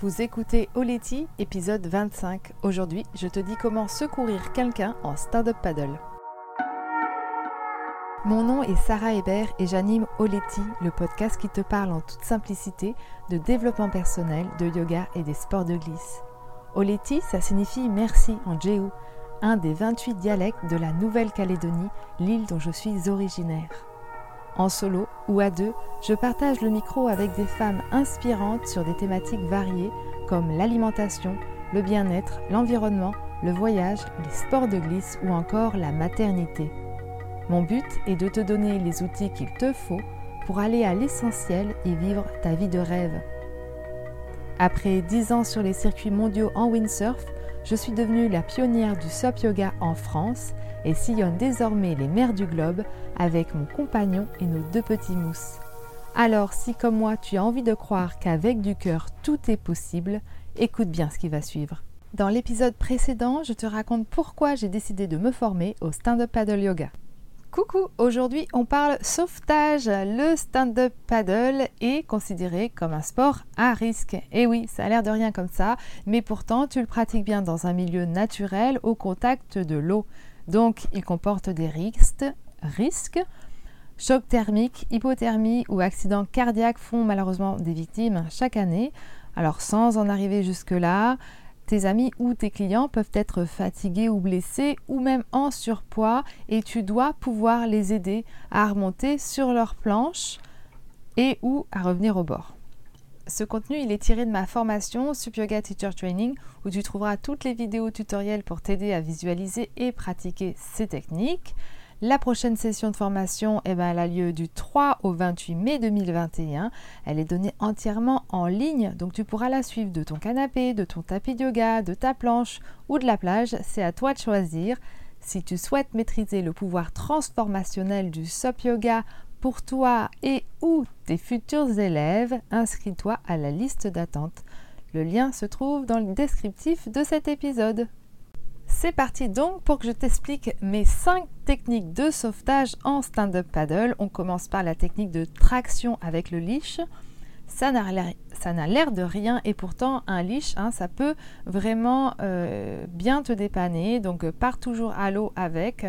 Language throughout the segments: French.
Vous écoutez Oleti, épisode 25. Aujourd'hui, je te dis comment secourir quelqu'un en stand-up paddle. Mon nom est Sarah Hébert et j'anime Oleti, le podcast qui te parle en toute simplicité de développement personnel, de yoga et des sports de glisse. Oleti, ça signifie merci en Jéhu, un des 28 dialectes de la Nouvelle-Calédonie, l'île dont je suis originaire. En solo ou à deux, je partage le micro avec des femmes inspirantes sur des thématiques variées comme l'alimentation, le bien-être, l'environnement, le voyage, les sports de glisse ou encore la maternité. Mon but est de te donner les outils qu'il te faut pour aller à l'essentiel et vivre ta vie de rêve. Après 10 ans sur les circuits mondiaux en windsurf, je suis devenue la pionnière du SOP Yoga en France et sillonne désormais les mers du globe avec mon compagnon et nos deux petits mousses. Alors si comme moi tu as envie de croire qu'avec du cœur tout est possible, écoute bien ce qui va suivre. Dans l'épisode précédent, je te raconte pourquoi j'ai décidé de me former au stand-up paddle yoga. Coucou, aujourd'hui on parle sauvetage. Le stand-up paddle est considéré comme un sport à risque. Et oui, ça a l'air de rien comme ça, mais pourtant tu le pratiques bien dans un milieu naturel au contact de l'eau. Donc il comporte des risques, risques. Choc thermique, hypothermie ou accident cardiaque font malheureusement des victimes chaque année. Alors sans en arriver jusque-là, tes amis ou tes clients peuvent être fatigués ou blessés ou même en surpoids et tu dois pouvoir les aider à remonter sur leur planche et ou à revenir au bord. Ce contenu, il est tiré de ma formation Sup Yoga Teacher Training où tu trouveras toutes les vidéos tutoriels pour t'aider à visualiser et pratiquer ces techniques. La prochaine session de formation, eh ben, elle a lieu du 3 au 28 mai 2021. Elle est donnée entièrement en ligne, donc tu pourras la suivre de ton canapé, de ton tapis de yoga, de ta planche ou de la plage. C'est à toi de choisir. Si tu souhaites maîtriser le pouvoir transformationnel du SOP Yoga pour toi et ou tes futurs élèves, inscris-toi à la liste d'attente. Le lien se trouve dans le descriptif de cet épisode. C'est parti donc pour que je t'explique mes 5 techniques de sauvetage en stand-up paddle. On commence par la technique de traction avec le leash. Ça n'a l'air de rien et pourtant un leash, hein, ça peut vraiment euh, bien te dépanner. Donc pars toujours à l'eau avec.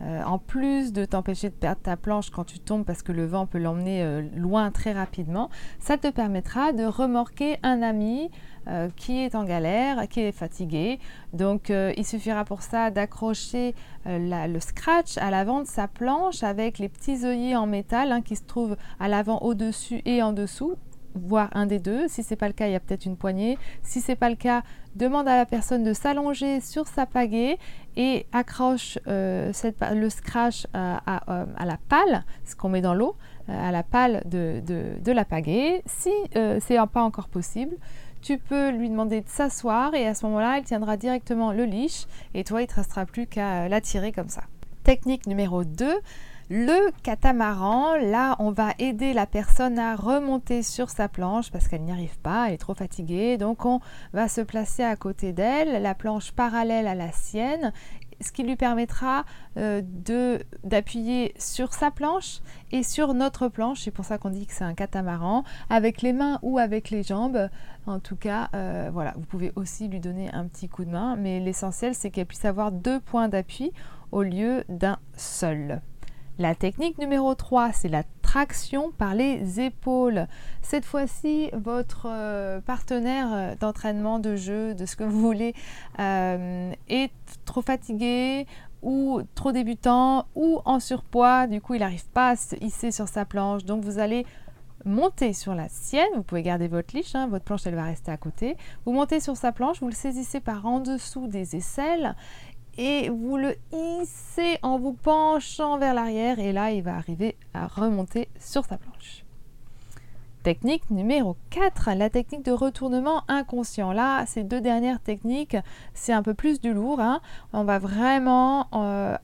Euh, en plus de t'empêcher de perdre ta planche quand tu tombes parce que le vent peut l'emmener euh, loin très rapidement, ça te permettra de remorquer un ami euh, qui est en galère, qui est fatigué. Donc il suffira pour ça d'accrocher le scratch à l'avant de sa planche avec les petits œillets en métal hein, qui se trouvent à l'avant au-dessus et en dessous voire un des deux. Si c'est pas le cas, il y a peut-être une poignée. Si c'est pas le cas, demande à la personne de s'allonger sur sa pagaie et accroche euh, le scratch euh, à, la pale, ce qu'on met dans l'eau, euh, à la pale de, la pagaie. Si c'est pas encore possible, tu peux lui demander de s'asseoir et à ce moment-là, il tiendra directement le leash et toi, il ne te restera plus qu'à l'attirer comme ça. Technique numéro 2, le catamaran, là, on va aider la personne à remonter sur sa planche parce qu'elle n'y arrive pas, elle est trop fatiguée. Donc, on va se placer à côté d'elle, la planche parallèle à la sienne, ce qui lui permettra euh, d'appuyer sur sa planche et sur notre planche. C'est pour ça qu'on dit que c'est un catamaran, avec les mains ou avec les jambes. En tout cas, euh, voilà, vous pouvez aussi lui donner un petit coup de main, mais l'essentiel, c'est qu'elle puisse avoir deux points d'appui au lieu d'un seul. La technique numéro 3, c'est la traction par les épaules. Cette fois-ci, votre euh, partenaire euh, d'entraînement, de jeu, de ce que vous voulez, euh, est trop fatigué ou trop débutant ou en surpoids. Du coup, il n'arrive pas à se hisser sur sa planche. Donc, vous allez monter sur la sienne, vous pouvez garder votre liche, hein, votre planche elle va rester à côté, vous montez sur sa planche, vous le saisissez par en dessous des aisselles et vous le hissez en vous penchant vers l'arrière et là il va arriver à remonter sur sa planche. Technique numéro 4, la technique de retournement inconscient. Là, ces deux dernières techniques, c'est un peu plus du lourd. Hein. On va vraiment euh,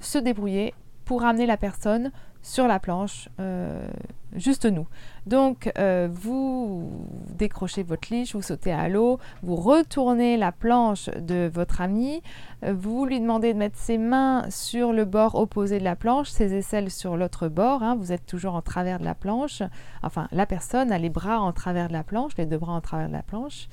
se débrouiller pour amener la personne sur la planche, euh, juste nous. Donc euh, vous décrochez votre liche, vous sautez à l'eau, vous retournez la planche de votre ami, euh, vous lui demandez de mettre ses mains sur le bord opposé de la planche, ses aisselles sur l'autre bord, hein. vous êtes toujours en travers de la planche, enfin la personne a les bras en travers de la planche, les deux bras en travers de la planche.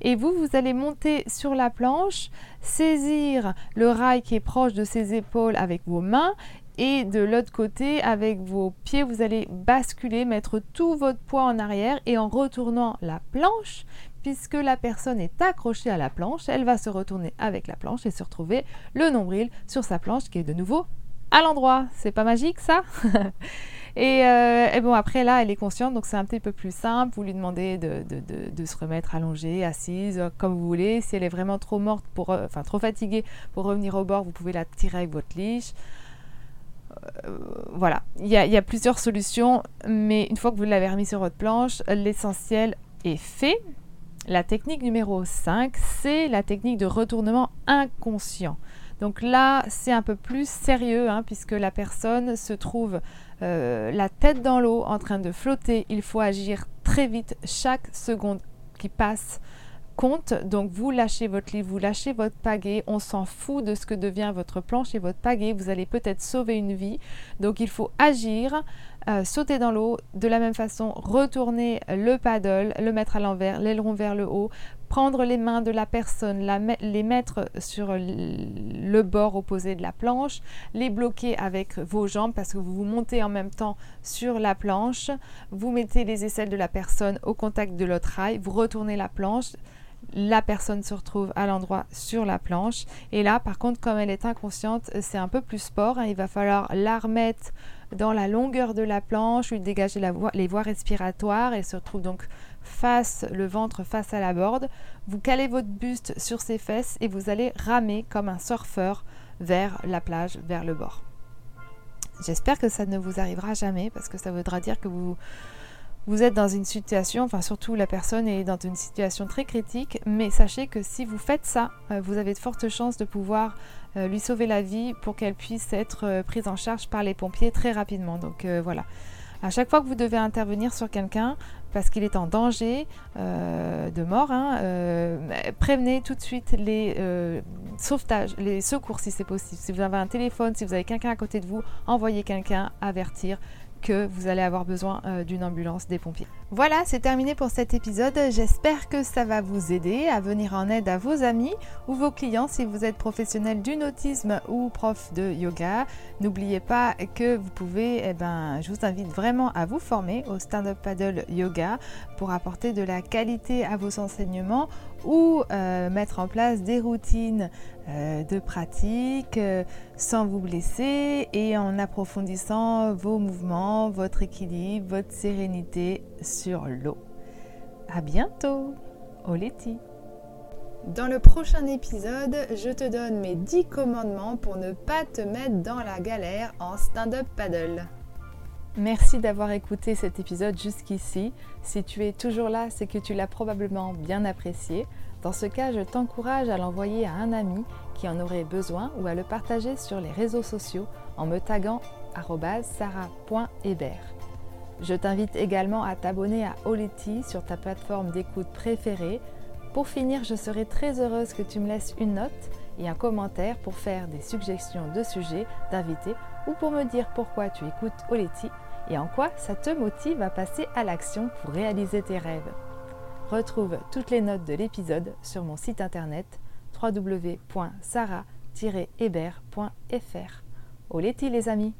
Et vous, vous allez monter sur la planche, saisir le rail qui est proche de ses épaules avec vos mains et de l'autre côté, avec vos pieds, vous allez basculer, mettre tout votre poids en arrière et en retournant la planche, puisque la personne est accrochée à la planche, elle va se retourner avec la planche et se retrouver le nombril sur sa planche qui est de nouveau à l'endroit. C'est pas magique ça? Euh, et, bon, après là, elle est consciente, donc c'est un petit peu plus simple. Vous lui demandez de, se remettre allongée, assise, comme vous voulez. Si elle est vraiment trop morte, pour, euh, enfin trop fatiguée pour revenir au bord, vous pouvez la tirer avec votre liche. Euh, voilà, il y, a, plusieurs solutions, mais une fois que vous l'avez remis sur votre planche, l'essentiel est fait. La technique numéro 5, c'est la technique de retournement inconscient. Donc là, c'est un peu plus sérieux, hein, puisque la personne se trouve euh, la tête dans l'eau en train de flotter. Il faut agir très vite, chaque seconde qui passe compte. Donc vous lâchez votre livre, vous lâchez votre pagaie. On s'en fout de ce que devient votre planche et votre pagaie. Vous allez peut-être sauver une vie. Donc il faut agir, euh, sauter dans l'eau. De la même façon, retourner le paddle, le mettre à l'envers, l'aileron vers le haut. Prendre les mains de la personne, les mettre sur le bord opposé de la planche, les bloquer avec vos jambes parce que vous vous montez en même temps sur la planche. Vous mettez les aisselles de la personne au contact de l'autre rail, vous retournez la planche, la personne se retrouve à l'endroit sur la planche. Et là, par contre, comme elle est inconsciente, c'est un peu plus sport. Hein. Il va falloir la remettre dans la longueur de la planche, lui dégager les voies respiratoires. Elle se retrouve donc face, le ventre face à la borde. Vous calez votre buste sur ses fesses et vous allez ramer comme un surfeur vers la plage, vers le bord. J'espère que ça ne vous arrivera jamais parce que ça voudra dire que vous vous êtes dans une situation, enfin surtout la personne est dans une situation très critique, mais sachez que si vous faites ça, euh, vous avez de fortes chances de pouvoir euh, lui sauver la vie pour qu'elle puisse être euh, prise en charge par les pompiers très rapidement. Donc voilà. À chaque fois que vous devez intervenir sur quelqu'un parce qu'il est en danger de mort, hein, prévenez tout de suite les sauvetages, les secours si c'est possible. Si vous avez un téléphone, si vous avez quelqu'un à côté de vous, envoyez quelqu'un avertir que vous allez avoir besoin euh, d'une ambulance des pompiers. Voilà, c'est terminé pour cet épisode. J'espère que ça va vous aider à venir en aide à vos amis ou vos clients si vous êtes professionnel du nautisme ou prof de yoga. N'oubliez pas que vous pouvez, eh ben, je vous invite vraiment à vous former au stand-up paddle yoga pour apporter de la qualité à vos enseignements ou euh, mettre en place des routines euh, de pratique euh, sans vous blesser et en approfondissant vos mouvements, votre équilibre, votre sérénité sur l'eau. À bientôt, Oleti. Dans le prochain épisode, je te donne mes 10 commandements pour ne pas te mettre dans la galère en stand-up paddle. Merci d'avoir écouté cet épisode jusqu'ici. Si tu es toujours là, c'est que tu l'as probablement bien apprécié. Dans ce cas, je t'encourage à l'envoyer à un ami qui en aurait besoin ou à le partager sur les réseaux sociaux en me taguant sarah.hébert. Je t'invite également à t'abonner à Oleti sur ta plateforme d'écoute préférée. Pour finir, je serai très heureuse que tu me laisses une note et un commentaire pour faire des suggestions de sujets, d'invités ou pour me dire pourquoi tu écoutes Oleti et en quoi ça te motive à passer à l'action pour réaliser tes rêves. Retrouve toutes les notes de l'épisode sur mon site internet www.sarah-hébert.fr. Oleti les amis